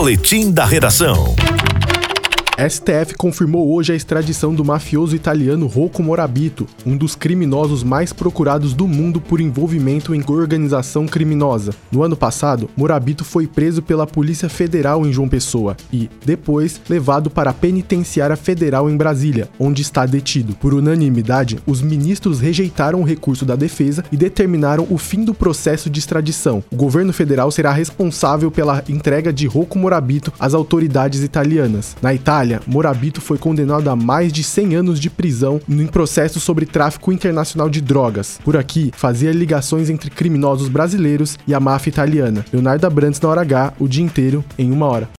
Boletim da Redação. STF confirmou hoje a extradição do mafioso italiano Rocco Morabito, um dos criminosos mais procurados do mundo por envolvimento em organização criminosa. No ano passado, Morabito foi preso pela Polícia Federal em João Pessoa e, depois, levado para a Penitenciária Federal em Brasília, onde está detido. Por unanimidade, os ministros rejeitaram o recurso da defesa e determinaram o fim do processo de extradição. O governo federal será responsável pela entrega de Rocco Morabito às autoridades italianas. Na Itália, Itália, Morabito foi condenado a mais de 100 anos de prisão em processo sobre tráfico internacional de drogas. Por aqui, fazia ligações entre criminosos brasileiros e a máfia italiana. Leonardo Abrantes na hora H, o dia inteiro, em uma hora.